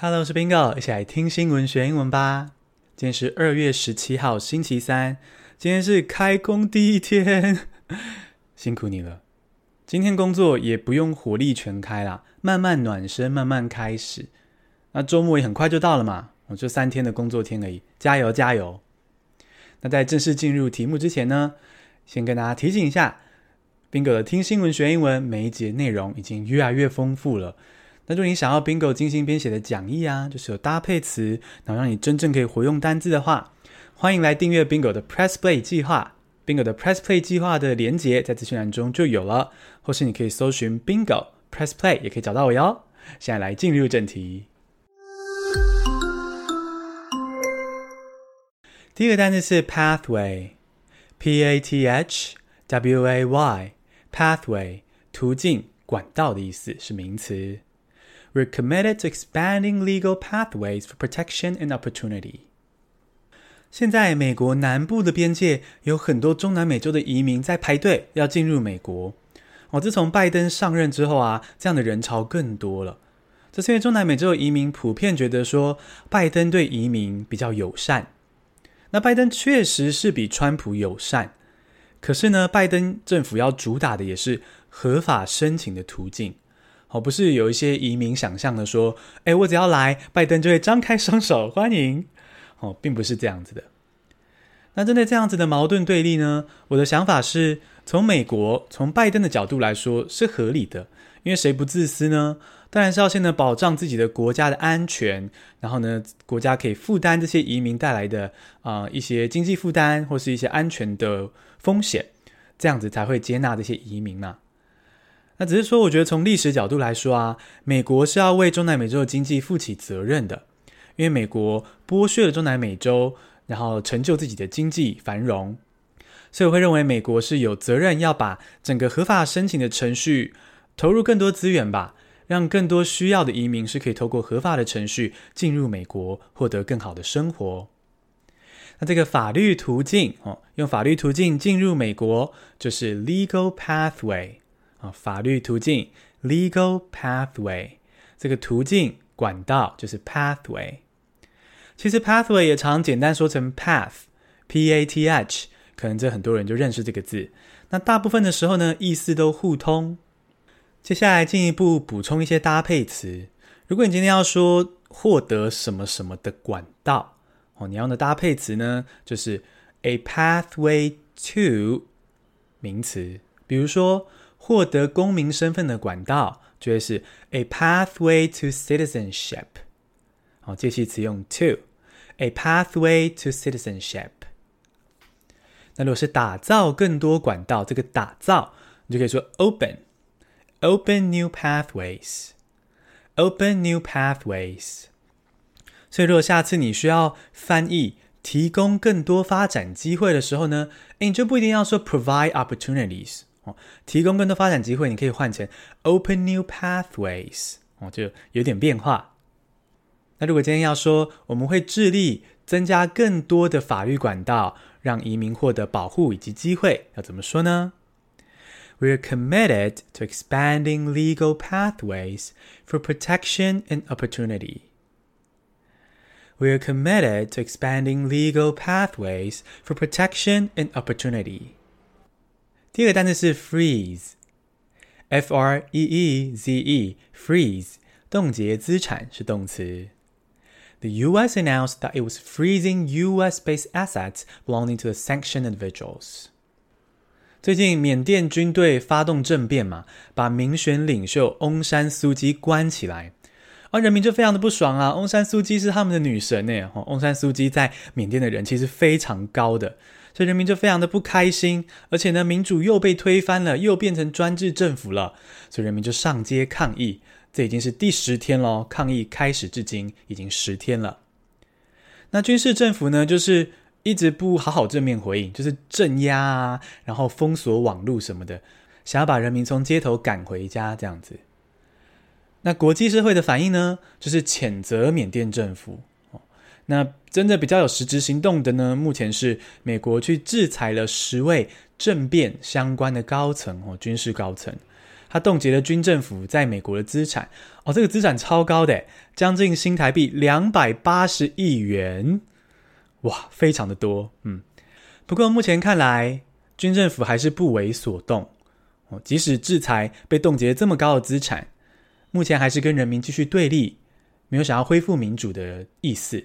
Hello，我是 Bingo，一起来听新闻学英文吧。今天是二月十七号，星期三。今天是开工第一天，辛苦你了。今天工作也不用火力全开啦，慢慢暖身，慢慢开始。那周末也很快就到了嘛，我就三天的工作天而已，加油加油。那在正式进入题目之前呢，先跟大家提醒一下，Bingo 的听新闻学英文每一节内容已经越来越丰富了。那如果你想要 Bingo 精心编写的讲义啊，就是有搭配词，然后让你真正可以活用单字的话，欢迎来订阅 Bingo 的 Press Play 计划。Bingo 的 Press Play 计划的连结在资讯栏中就有了，或是你可以搜寻 Bingo Press Play 也可以找到我哟。现在来进入正题。第一个单词是 Pathway，P A T H W A Y，Pathway 途径、管道的意思是名词。We're committed to expanding legal pathways for protection and opportunity. 现在，美国南部的边界有很多中南美洲的移民在排队要进入美国。哦，自从拜登上任之后啊，这样的人潮更多了。这是因为中南美洲的移民普遍觉得说，拜登对移民比较友善。那拜登确实是比川普友善，可是呢，拜登政府要主打的也是合法申请的途径。哦，不是有一些移民想象的说，诶，我只要来，拜登就会张开双手欢迎。哦，并不是这样子的。那针对这样子的矛盾对立呢，我的想法是从美国、从拜登的角度来说是合理的，因为谁不自私呢？当然是要先呢保障自己的国家的安全，然后呢，国家可以负担这些移民带来的啊、一些经济负担或是一些安全的风险，这样子才会接纳这些移民嘛。那只是说，我觉得从历史角度来说啊，美国是要为中南美洲的经济负起责任的，因为美国剥削了中南美洲，然后成就自己的经济繁荣，所以我会认为美国是有责任要把整个合法申请的程序投入更多资源吧，让更多需要的移民是可以透过合法的程序进入美国，获得更好的生活。那这个法律途径哦，用法律途径进入美国就是 legal pathway。啊，法律途径 （legal pathway） 这个途径管道就是 pathway。其实 pathway 也常简单说成 path，p-a-t-h，可能这很多人就认识这个字。那大部分的时候呢，意思都互通。接下来进一步补充一些搭配词。如果你今天要说获得什么什么的管道，哦，你要用的搭配词呢，就是 a pathway to 名词，比如说。获得公民身份的管道，就会是 a pathway to citizenship。好，介系词用 to，a pathway to citizenship。那如果是打造更多管道，这个打造你就可以说 open，open new pathways，open new pathways。所以如果下次你需要翻译提供更多发展机会的时候呢，诶，你就不一定要说 provide opportunities。 提供更多发展机会，你可以换成 open new pathways，哦，就有点变化。那如果今天要说我们会致力增加更多的法律管道，让移民获得保护以及机会，要怎么说呢？We're committed to expanding legal pathways for protection and opportunity. We're committed to expanding legal pathways for protection and opportunity. 第二个单词是 freeze，f r e e z e，freeze，冻结资产是动词。The U.S. announced that it was freezing U.S.-based assets belonging to the sanctioned individuals。最近缅甸军队发动政变嘛，把民选领袖翁山苏姬关起来，而人民就非常的不爽啊。翁山苏姬是他们的女神呢，翁山苏姬在缅甸的人气是非常高的。所以人民就非常的不开心，而且呢，民主又被推翻了，又变成专制政府了，所以人民就上街抗议。这已经是第十天了，抗议开始至今已经十天了。那军事政府呢，就是一直不好好正面回应，就是镇压啊，然后封锁网络什么的，想要把人民从街头赶回家这样子。那国际社会的反应呢，就是谴责缅甸政府。那真的比较有实质行动的呢？目前是美国去制裁了十位政变相关的高层哦，军事高层，他冻结了军政府在美国的资产。哦，这个资产超高的，将近新台币两百八十亿元，哇，非常的多。嗯，不过目前看来，军政府还是不为所动。哦，即使制裁被冻结这么高的资产，目前还是跟人民继续对立，没有想要恢复民主的意思。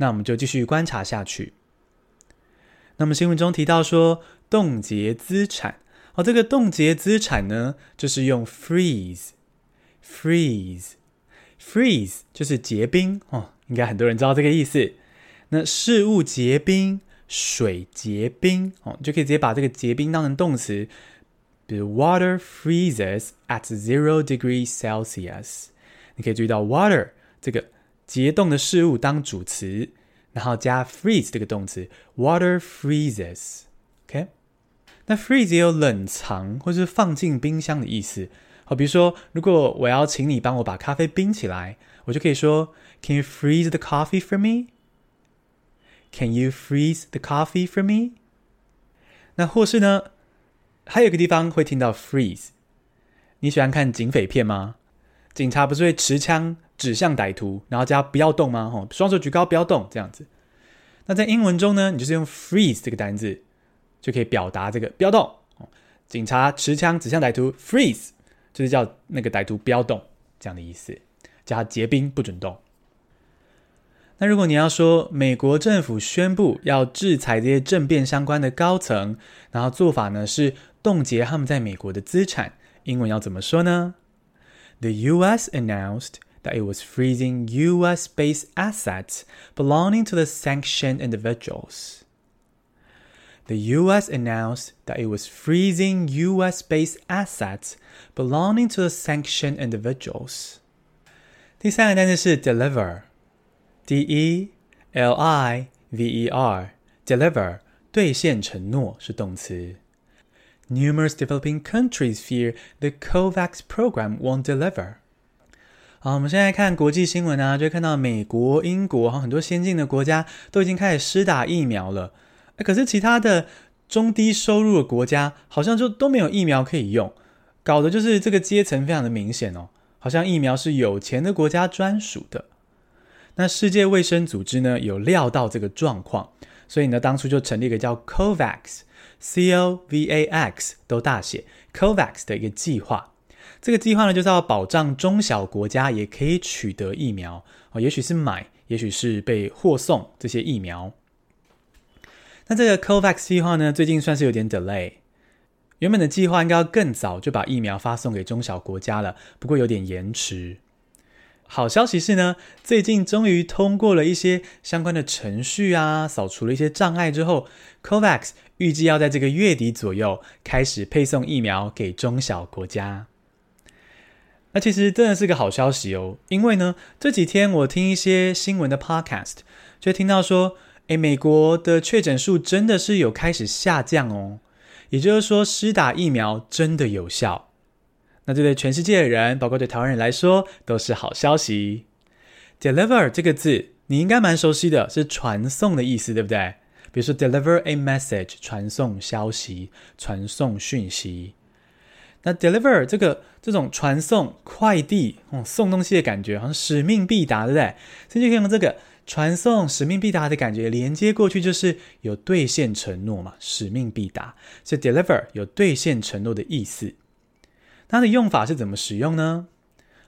那我们就继续观察下去。那么新闻中提到说，冻结资产哦，这个冻结资产呢，就是用 freeze，freeze，freeze 就是结冰哦，应该很多人知道这个意思。那事物结冰，水结冰哦，就可以直接把这个结冰当成动词，比如 water freezes at zero degrees Celsius。你可以注意到 water 这个结冻的事物当主词。然后加 freeze 这个动词，water freezes，OK？那 freeze 也有冷藏或是放进冰箱的意思。好，比如说，如果我要请你帮我把咖啡冰起来，我就可以说，Can you freeze the coffee for me？Can you freeze the coffee for me？那或是呢，还有一个地方会听到 freeze。你喜欢看警匪片吗？警察不是会持枪？指向歹徒，然后加不要动吗？吼，双手举高，不要动，这样子。那在英文中呢，你就是用 freeze 这个单字，就可以表达这个不要动。警察持枪指向歹徒，freeze 就是叫那个歹徒不要动，这样的意思，叫他结冰不准动。那如果你要说美国政府宣布要制裁这些政变相关的高层，然后做法呢是冻结他们在美国的资产，英文要怎么说呢？The U.S. announced that it was freezing U.S.-based assets belonging to the sanctioned individuals. The U.S. announced that it was freezing U.S.-based assets belonging to the sanctioned individuals. 第三个单词是 deliver，D-E-L-I-V-E-R，deliver 兑现承诺是动词。Numerous developing countries fear the COVAX program won't deliver. 好，我们现在看国际新闻啊，就看到美国、英国和很多先进的国家都已经开始施打疫苗了。可是其他的中低收入的国家好像就都没有疫苗可以用，搞得就是这个阶层非常的明显哦，好像疫苗是有钱的国家专属的。那世界卫生组织呢，有料到这个状况，所以呢，当初就成立一个叫 COVAX，C O V A X 都大写 COVAX 的一个计划。这个计划呢，就是要保障中小国家也可以取得疫苗哦，也许是买，也许是被货送这些疫苗。那这个 COVAX 计划呢，最近算是有点 delay。原本的计划应该要更早就把疫苗发送给中小国家了，不过有点延迟。好消息是呢，最近终于通过了一些相关的程序啊，扫除了一些障碍之后，COVAX 预计要在这个月底左右开始配送疫苗给中小国家。那其实真的是个好消息哦，因为呢，这几天我听一些新闻的 podcast，就听到说，诶，美国的确诊数真的是有开始下降哦，也就是说，施打疫苗真的有效。那这对全世界的人，包括对台湾人来说，都是好消息。Deliver 这个字，你应该蛮熟悉的，是传送的意思，对不对？比如说 deliver a message，传送消息，传送讯息。那 deliver 这个这种传送快递哦，送东西的感觉，好像使命必达，对不对？所以就可以用这个传送使命必达的感觉连接过去，就是有兑现承诺嘛，使命必达。所以 deliver 有兑现承诺的意思。它的用法是怎么使用呢？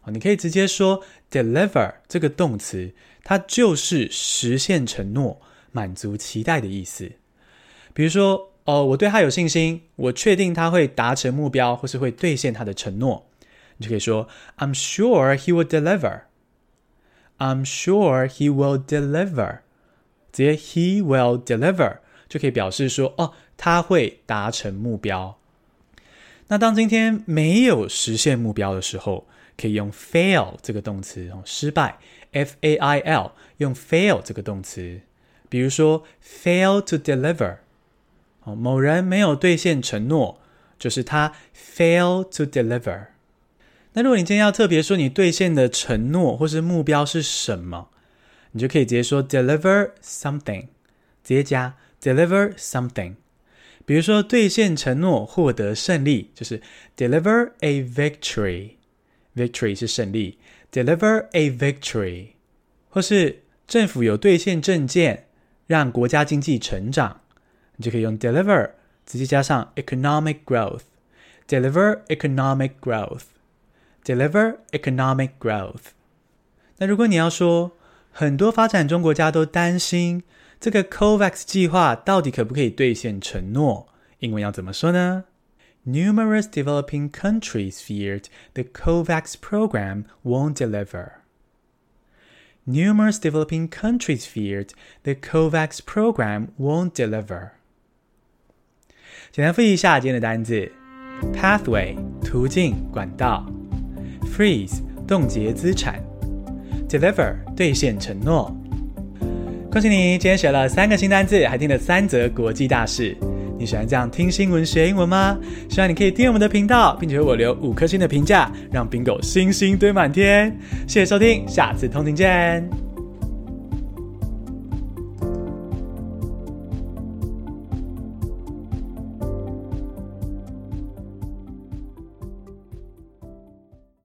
哦，你可以直接说 deliver 这个动词，它就是实现承诺、满足期待的意思。比如说。哦，我对他有信心，我确定他会达成目标，或是会兑现他的承诺。你就可以说，I'm sure he will deliver. I'm sure he will deliver. 直接 he will deliver 就可以表示说，哦，他会达成目标。那当今天没有实现目标的时候，可以用 fail 这个动词，哦，失败，F-A-I-L，用 fail 这个动词。比如说，fail to deliver。哦，某人没有兑现承诺，就是他 fail to deliver。那如果你今天要特别说你兑现的承诺或是目标是什么，你就可以直接说 deliver something，直接加 deliver something。比如说兑现承诺、获得胜利，就是 deliver a victory。victory 是胜利，deliver a victory。或是政府有兑现政见，让国家经济成长，你就可以用 deliver 直接加上 economic growth。deliver economic growth。deliver economic growth。那如果你要说，很多发展中国家都担心这个 COVAX 计划到底可不可以兑现承诺？英文要怎么说呢？Numerous developing countries feared the COVAX program won't deliver. Numerous developing countries feared the COVAX program won't deliver. 简单复习一下今天的单字：pathway 途径、管道；freeze 冻结资产。Deliver 兑现承诺，恭喜你！今天学了三个新单字，还听了三则国际大事。你喜欢这样听新闻学英文吗？希望你可以订阅我们的频道，并且为我留五颗星的评价，让 Bingo 星星堆满天。谢谢收听，下次通勤见。